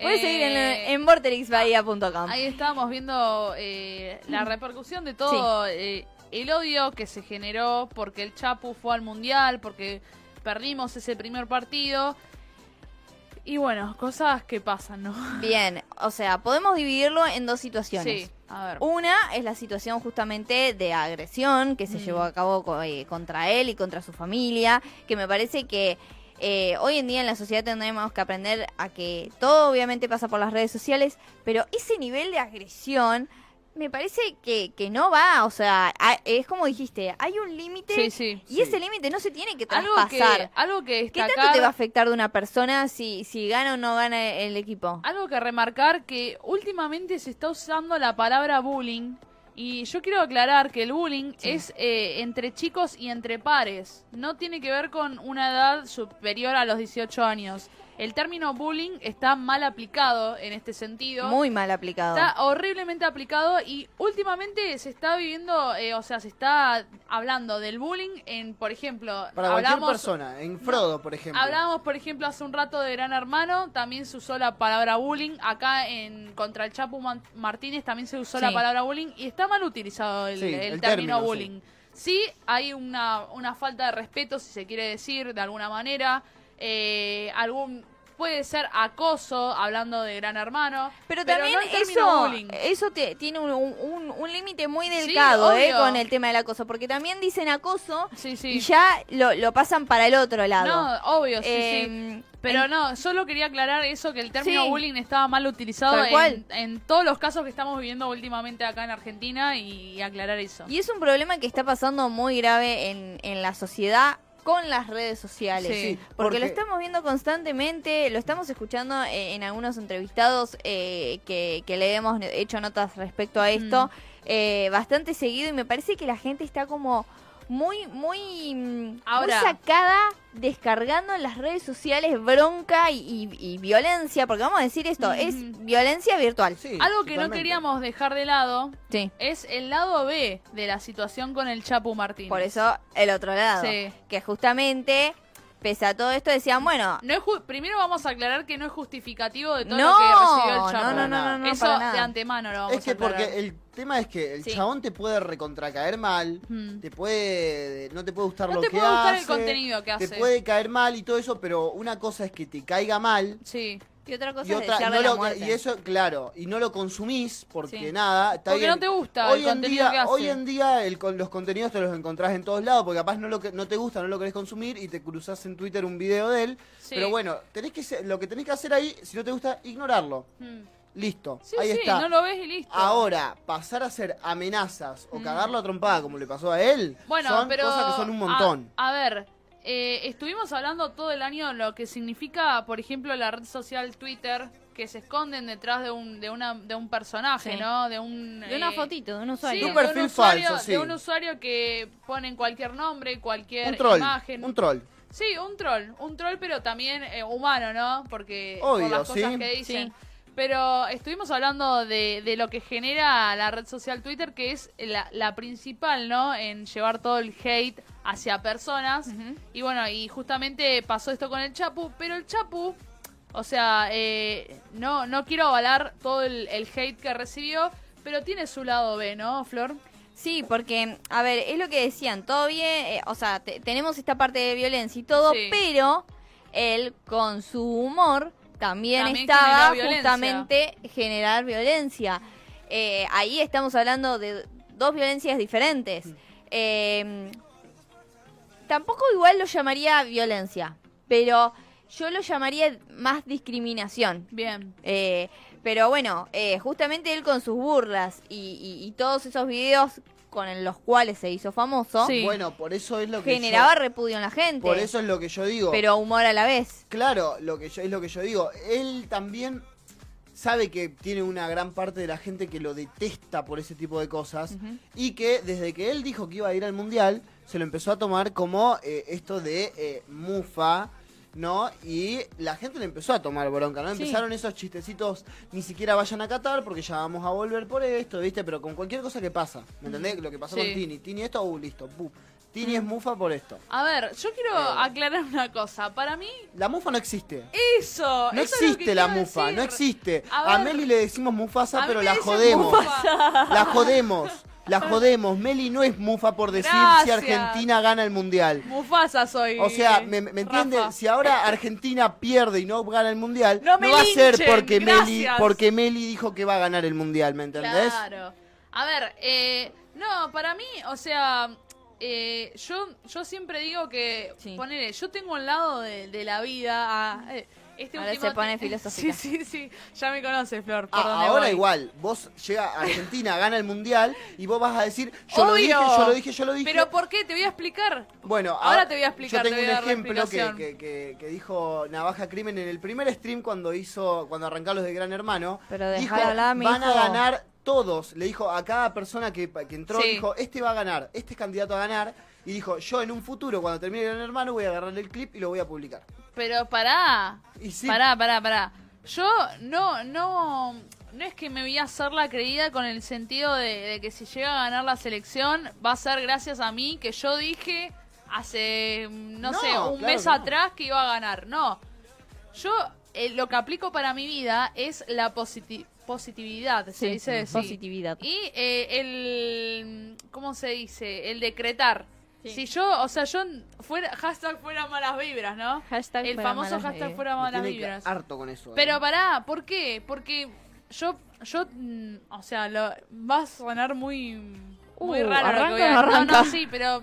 Puedes seguir en, Eh, en vortexbahía.com. Ahí estábamos viendo eh, la repercusión de todo eh, el odio que se generó porque el Chapu fue al Mundial, porque perdimos ese primer partido. Y bueno, cosas que pasan, ¿no? Bien, o sea, podemos dividirlo en dos situaciones. Sí, a ver. Una es la situación justamente de agresión que se Mm. llevó a cabo co- eh, contra él y contra su familia, que me parece que eh, hoy en día en la sociedad tendremos que aprender a que todo obviamente pasa por las redes sociales, pero ese nivel de agresión me parece que, que no va, o sea, a- es como dijiste, hay un límite Sí, sí. y Sí. ese límite no se tiene que Algo traspasar. que, algo que ¿Qué destacar, tanto te va a afectar de una persona si, si gana o no gana el equipo? algo que remarcar que últimamente se está usando la palabra bullying y yo quiero aclarar que el bullying es eh, entre chicos y entre pares. No tiene que ver con una edad superior a los 18 años. El término bullying está mal aplicado en este sentido. Muy mal aplicado. Está horriblemente aplicado y últimamente se está viviendo, eh, o sea, se está hablando del bullying en, por ejemplo, Para cualquier hablamos, persona. En Frodo, por ejemplo. Hablábamos, por ejemplo, hace un rato de Gran Hermano, también se usó la palabra bullying. Acá en contra el Chapu Martínez también se usó Sí. la palabra bullying y está mal utilizado el, Sí, el el término término, bullying. Sí. hay una, una falta de respeto, si se quiere decir, de alguna manera. Eh, algún puede ser acoso, hablando de Gran Hermano. Pero también no eso, eso te- tiene un, un- un límite muy Sí, delicado eh, con el tema del acoso, porque también dicen acoso Sí, sí. y ya lo, lo pasan para el otro lado. No, obvio, sí, sí. Eh, Pero en- no, solo quería aclarar eso, que el término Sí. bullying estaba mal utilizado en todos los casos que estamos viviendo últimamente acá en Argentina y, y aclarar eso. Y es un problema que está pasando muy grave en, en la sociedad con las redes sociales. Sí. Porque, lo estamos viendo constantemente, lo estamos escuchando en algunos entrevistados eh, que, que le hemos hecho notas respecto a esto Mm. eh, bastante seguido y me parece que la gente está como muy, muy, mm, Ahora- muy sacada descargando en las redes sociales bronca y, y- y violencia, porque vamos a decir esto, es violencia virtual. Sí, Algo que no queríamos dejar de lado Sí. es el lado B de la situación con el Chapu Martínez. Por eso el otro lado, Sí. que justamente, pese a todo esto, decían, bueno, No es ju- Primero vamos a aclarar que no es justificativo de todo no, lo que recibió el Chapu. no, no, no, no, Eso de antemano lo vamos Es que a porque el tema es que el Sí. chabón te puede recontracaer mal, Mm. te puede no te puede gustar No lo te que puede gustar el hace, contenido que hace. Te puede caer mal y todo eso, pero una cosa es que te caiga mal Sí. Y otra cosa y es otra no la lo- muerte. y eso claro, y no lo consumís porque Sí. nada, está Porque bien. no te gusta hoy el en contenido día, que hace. Hoy en día el, con los contenidos te los encontrás en todos lados, porque capaz no lo que no te gusta, no lo querés consumir y te cruzás en Twitter un video de él. Sí. Pero bueno, tenés que ser- lo que tenés que hacer ahí, si no te gusta, ignorarlo. Mm. Listo. Sí, ahí sí, está. no lo ves y listo. Ahora, pasar a hacer amenazas o Mm. cagarlo a trompada como le pasó a él, Bueno, son pero cosas que son un a- montón. A, ver, eh, estuvimos hablando todo el año lo que significa, por ejemplo, la red social Twitter, que se esconden detrás de un de una de un personaje, Sí. ¿no? De un De una eh, fotito, de un sí, usuario. Un de perfil usuario, falso, sí. De un usuario que ponen cualquier nombre, cualquier un troll, imagen. un troll. Sí, un troll, un troll, pero también eh, humano, ¿no? Porque Obvio, por las cosas sí. que dicen. Pero estuvimos hablando de, de lo que genera la red social Twitter, que es la, la principal, ¿no? En llevar todo el hate hacia personas. Y bueno, y justamente pasó esto con el Chapu, pero el Chapu, o sea, eh, no, no quiero avalar todo el, el hate que recibió, pero tiene su lado B, ¿no, Flor? Sí, porque, a ver, es lo que decían, todo bien, eh, o sea, te- tenemos esta parte de violencia y todo, Sí. pero él con su humor también, También estaba justamente generar violencia. Eh, ahí estamos hablando de dos violencias diferentes. Eh, tampoco igual lo llamaría violencia, pero yo lo llamaría más discriminación. Bien. Eh, pero bueno, eh, justamente él con sus burlas y, y- y todos esos videos con los cuales se hizo famoso, Sí. Bueno, por eso es lo que generaba yo, repudio en la gente. por eso es lo que yo digo. pero humor a la vez. Claro, lo que yo, es lo que yo digo. Él también sabe que tiene una gran parte de la gente que lo detesta por ese tipo de cosas Ujú. y que desde que él dijo que iba a ir al mundial se lo empezó a tomar como eh, esto de eh, mufa. ¿No? Y la gente le empezó a tomar bronca, ¿no? Sí. Empezaron esos chistecitos, ni siquiera vayan a Qatar porque ya vamos a volver por esto, ¿viste? Pero con cualquier cosa que pasa, ¿me entendés? Lo que pasó Sí. con Tini. Tini esto, uh, listo, pu. Tini es mufa por esto. A ver, yo quiero Eh. aclarar una cosa. Para mí, La mufa no existe. eso. No eso es lo que existe la mufa, decir. no existe. A A, ver, Meli le decimos mufasa, pero la jodemos. Mufasa. La jodemos. La jodemos. Meli no es mufa por decir si. Argentina gana el mundial. Mufasa soy. O sea, ¿me, me entiende? Rafa. Si ahora Argentina pierde y no gana el mundial, No me va a ser porque Meli, porque Meli dijo que va a ganar el mundial, ¿me entendés? Claro. A ver, eh, no, para mí, o sea, eh, yo, yo siempre digo que, Sí. ponele, yo tengo un lado de, de la vida. ah, eh, este Ahora último se pone filosófica. Sí, sí, sí. Ya me conoces, Flor. Ah, dónde ahora voy. igual, vos llega Argentina, gana el mundial y vos vas a decir, yo lo dije, yo lo dije, yo lo dije. Pero ¿por qué? Te voy a explicar. Bueno, Ahora te voy a explicar, Yo te tengo voy a un ejemplo que, que, que- que dijo Navaja Crimen en el primer stream cuando hizo, cuando arrancaron los de Gran Hermano. Pero dijo, van a hijo". ganar todos. Le dijo a cada persona que, que entró, Sí. dijo, este va a ganar, este es candidato a ganar. Y dijo, yo en un futuro, cuando termine Gran Hermano, voy a agarrar el clip y lo voy a publicar. Pero pará. Y sí, Pará, pará, pará. Yo no, no, no es que me voy a hacer la creída con el sentido de, de que si llega a ganar la selección va a ser gracias a mí que yo dije hace, no, No, sé, un claro mes que no. atrás que iba a ganar. No. Yo eh, lo que aplico para mi vida es la positi- positividad, se Sí, dice así. positividad. Y eh, el, ¿cómo se dice? El decretar. Sí. Si yo, o sea, yo fuera, hashtag fuera malas vibras, ¿no? Hashtag el fuera famoso malas hashtag vibras. fuera malas tiene vibras. harto con eso. eh. Pero pará, ¿por qué? Porque yo, yo, mm, o sea, lo, va a sonar muy, muy Uh, raro lo que ¿arranca voy o a no No, no, sí, pero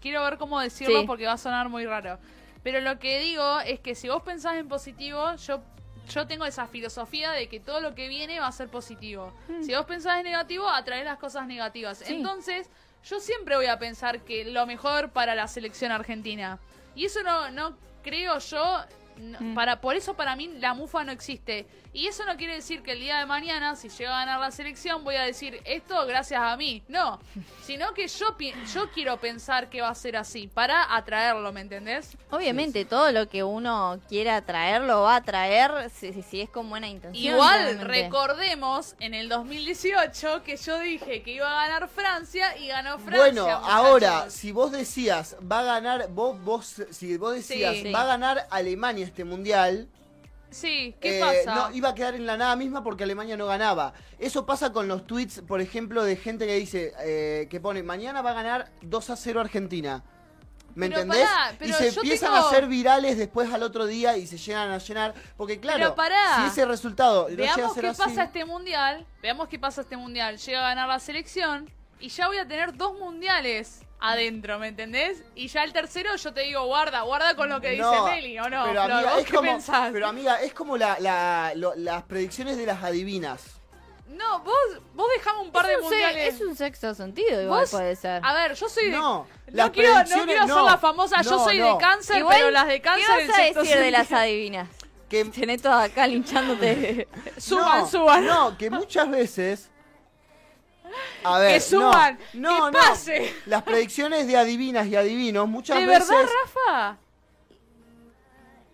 quiero ver cómo decirlo Sí. porque va a sonar muy raro. Pero lo que digo es que si vos pensás en positivo, yo, yo tengo esa filosofía de que todo lo que viene va a ser positivo. Si vos pensás en negativo, atraes las cosas negativas. Sí. Entonces, yo siempre voy a pensar que lo mejor para la selección argentina. Y eso no, no creo yo. No- Mm. para Por eso para mí la mufa no existe. Y eso no quiere decir que el día de mañana, si llega a ganar la selección, voy a decir esto gracias a mí. No. Sino que yo, pi- yo quiero pensar que va a ser así. Para atraerlo, ¿me entendés? Obviamente, todo lo que uno quiera traer lo va a traer si, si- si es con buena intención. Igual realmente. recordemos en el 2018 que yo dije que iba a ganar Francia y ganó Francia. Bueno, muchachos. ahora, si vos decías, va a ganar, vos, vos, si vos decías, Sí. va a ganar Alemania este mundial, Sí, ¿qué eh, pasa? No, iba a quedar en la nada misma porque Alemania no ganaba. Eso pasa con los tweets, por ejemplo, de gente que dice, eh, que pone, mañana va a ganar 2 a 0 Argentina. ¿Me Pero entendés? pará, y pero se empiezan tengo- a hacer virales después al otro día y se llegan a llenar. Porque claro, Pero pará. si ese resultado no llega a Veamos ser qué así, pasa este mundial. Veamos qué pasa este mundial. Llega a ganar la selección y ya voy a tener dos mundiales adentro, ¿me entendés? Y ya el tercero yo te digo, guarda, guarda con lo que dice No, Meli, ¿o no? Pero Flor? amiga, ¿Vos qué como, pensás? pero amiga, es como la, la- lo- las predicciones de las adivinas. No, vos, vos dejame un par de un, mundiales. es un sexto sentido, igual Vos- puede ser. A ver, yo soy de... No, No, las quiero, no quiero ser no, la famosa, yo no, soy no. de cáncer, Igual, pero las de cáncer ¿Qué vas a decir de las adivinas? Que, Tenés todas acá linchándote. Suban, no, suban. No, que muchas veces. A ver, Que suban, no, que no, pase. Las predicciones de adivinas y adivinos muchas ¿De veces. verdad, Rafa?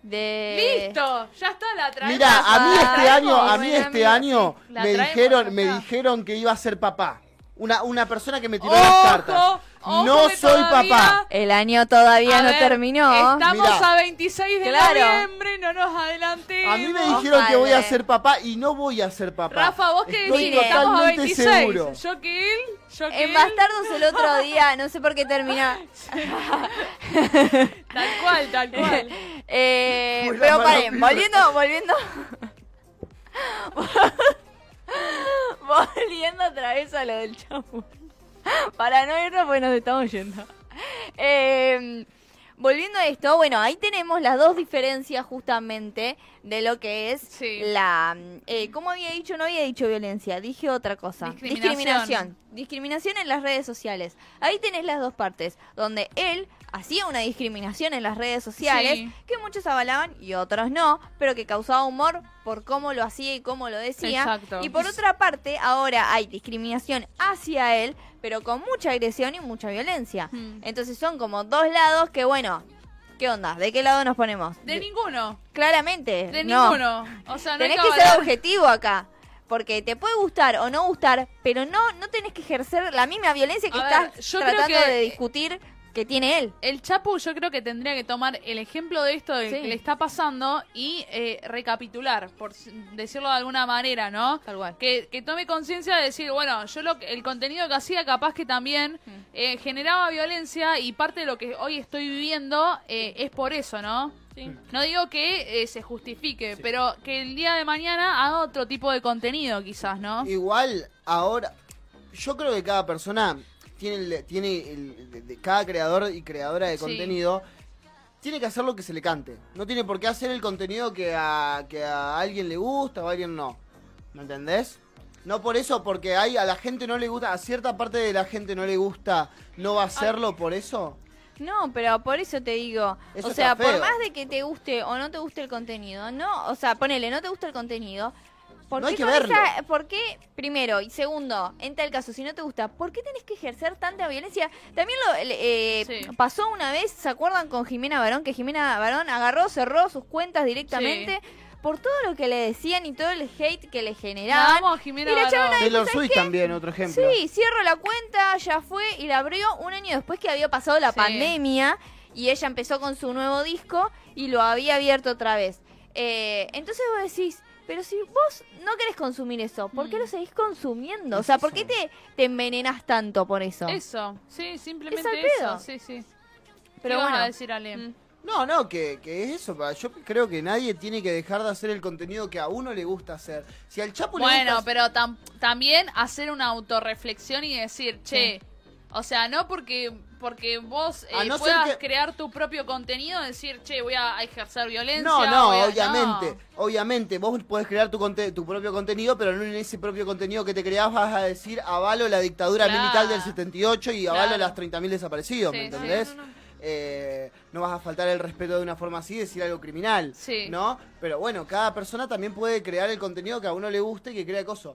De... Listo, ya está, la traemos. Mira, a mí este año, a mí este año me dijeron, me dijeron que iba a ser papá. Una, una persona que me tiró Ojo, las cartas. ojo no que soy todavía- papá. El año todavía A no ver, terminó. Estamos Mirá. a 26 de Claro. noviembre, no nos adelantemos. A mí me dijeron que voy a ser papá y no voy a ser papá. Rafa, vos qué Estoy decís, estamos a totalmente 26. seguro. Yo que él, yo que En él. Bastardos el otro día, no sé por qué terminó. Tal cual, tal cual. Eh, pero paren, volviendo, volviendo. volviendo otra vez a lo del chamu. Para no irnos, pues nos estamos yendo. Eh, volviendo a esto, bueno, ahí tenemos las dos diferencias justamente de lo que es Sí. la... Eh, ¿Cómo había dicho? No había dicho violencia, dije otra cosa. Discriminación. Discriminación. Discriminación en las redes sociales. Ahí tenés las dos partes, donde él hacía una discriminación en las redes sociales Sí. que muchos avalaban y otros no, pero que causaba humor por cómo lo hacía y cómo lo decía. Exacto. Y por otra parte, ahora hay discriminación hacia él, pero con mucha agresión y mucha violencia. Hmm. Entonces son como dos lados que, bueno, ¿qué onda? ¿De qué lado nos ponemos? De ninguno, Claramente. de no. ninguno. O sea, no Tenés que ser objetivo acá. Porque te puede gustar o no gustar, pero no no tenés que ejercer la misma violencia que A estás ver, yo creo tratando que- de discutir que tiene él. El Chapu yo creo que tendría que tomar el ejemplo de esto de Sí. que le está pasando y eh, recapitular, por decirlo de alguna manera, ¿no? Tal cual. Que, que tome conciencia de decir, bueno, yo lo, que- el contenido que hacía capaz que también Mm. eh, generaba violencia y parte de lo que hoy estoy viviendo eh, es por eso, ¿no? No digo que eh, se justifique, Sí. pero que el día de mañana haga otro tipo de contenido quizás, ¿no? Igual, ahora, yo creo que cada persona tiene, el- tiene el- de- de- cada creador y creadora de Sí. contenido tiene que hacer lo que se le cante. No tiene por qué hacer el contenido que a, que a alguien le gusta o a alguien no. ¿Me entendés? No por eso, porque hay, a la gente no le gusta, a cierta parte de la gente no le gusta, no va a hacerlo por eso. No, pero por eso te digo, Eso o sea, por más de que te guste o no te guste el contenido, no, o sea, ponele, no te gusta el contenido, ¿por No hay qué que con verlo. esa- por qué, primero, y segundo, en tal caso, si no te gusta, ¿por qué tenés que ejercer tanta violencia? También lo le- eh, Sí. pasó una vez, ¿se acuerdan con Jimena Barón? Que Jimena Barón agarró, cerró sus cuentas directamente por todo lo que le decían y todo el hate que le generaban. Vamos, Jimena Y la también, otro ejemplo. Sí, cierro la cuenta, ya fue y la abrió un año después que había pasado la Sí. pandemia y ella empezó con su nuevo disco y lo había abierto otra vez. Eh, entonces vos decís, pero si vos no querés consumir eso, ¿por qué Mm. lo seguís consumiendo? O Es sea, ¿por qué te, te envenenás tanto por eso? Eso, sí, simplemente al eso, pedo. sí, sí. Pero Pero bueno, bueno. a decir Ale? Mm. No, no, que, que es eso. Yo creo que nadie tiene que dejar de hacer el contenido que a uno le gusta hacer. Si al Chapo le Bueno, gusta... pero tam- también hacer una autorreflexión y decir, che, o sea, no porque porque vos eh, no puedas que- crear tu propio contenido, decir, che, voy a ejercer violencia. No, no, a- obviamente. no. Obviamente, vos podés crear tu, conte- tu propio contenido, pero no en ese propio contenido que te creás vas a decir avalo la dictadura Claro. militar del 78 y avalo Claro. las 30.000 desaparecidos, ¿me Sí, sí, entendés? no, no. Eh, no vas a faltar el respeto de una forma así decir algo criminal, Sí. ¿no? Pero bueno, cada persona también puede crear el contenido que a uno le guste y que crea cosas.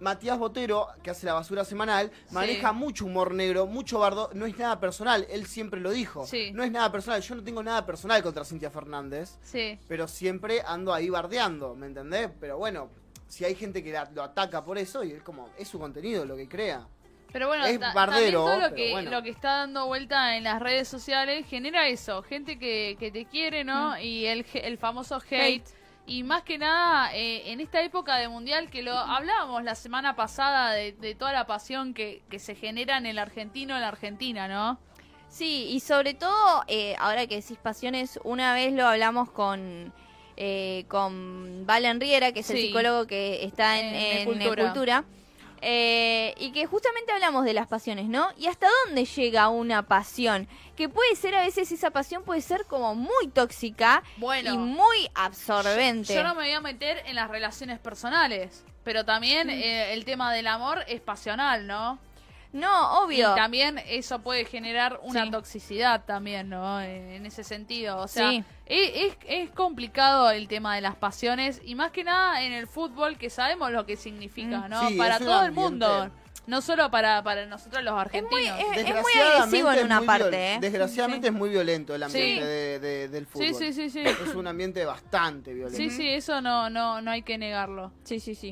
Matías Botero, que hace la basura semanal, maneja mucho humor negro, mucho bardo, no es nada personal, él siempre lo dijo. Sí. No es nada personal, yo no tengo nada personal contra Cintia Fernández Sí. pero siempre ando ahí bardeando, ¿me entendés? Pero bueno, si hay gente que la- lo ataca por eso, y es como, es su contenido lo que crea. Pero bueno, Es bardero, todo lo pero que, bueno. lo que está dando vuelta en las redes sociales genera eso, gente que, que te quiere, ¿no? Y el, ge- el famoso hate. Mm. Hate. Y más que nada, eh, en esta época de mundial, que lo hablábamos la semana pasada de, de toda la pasión que, que se genera en el argentino en la Argentina, ¿no? Sí, y sobre todo, eh, ahora que decís pasiones, una vez lo hablamos con, eh, con Valen Riera, que es el psicólogo que está en, En en Necultura. Necultura, eh, y que justamente hablamos de las pasiones, ¿no? Y hasta dónde llega una pasión, que puede ser a veces esa pasión puede ser como muy tóxica Bueno. y muy absorbente. Yo no me voy a meter en las relaciones personales, pero también Mm. eh, el tema del amor es pasional, ¿no? No, obvio. Y también eso puede generar una Sí. toxicidad también, ¿no? En ese sentido. O sea, Sí. es, es, es complicado el tema de las pasiones y más que nada en el fútbol que sabemos lo que significa, Mm. ¿no? Sí, para todo el mundo. No solo para, para nosotros los Es muy, argentinos. es- es muy agresivo en una muy parte, ¿eh? Desgraciadamente es muy violento el ambiente Sí. de- de- del fútbol. Sí, sí, sí, sí. Es un ambiente bastante violento. Sí, sí, eso no, no, no hay que negarlo. Sí, sí, sí.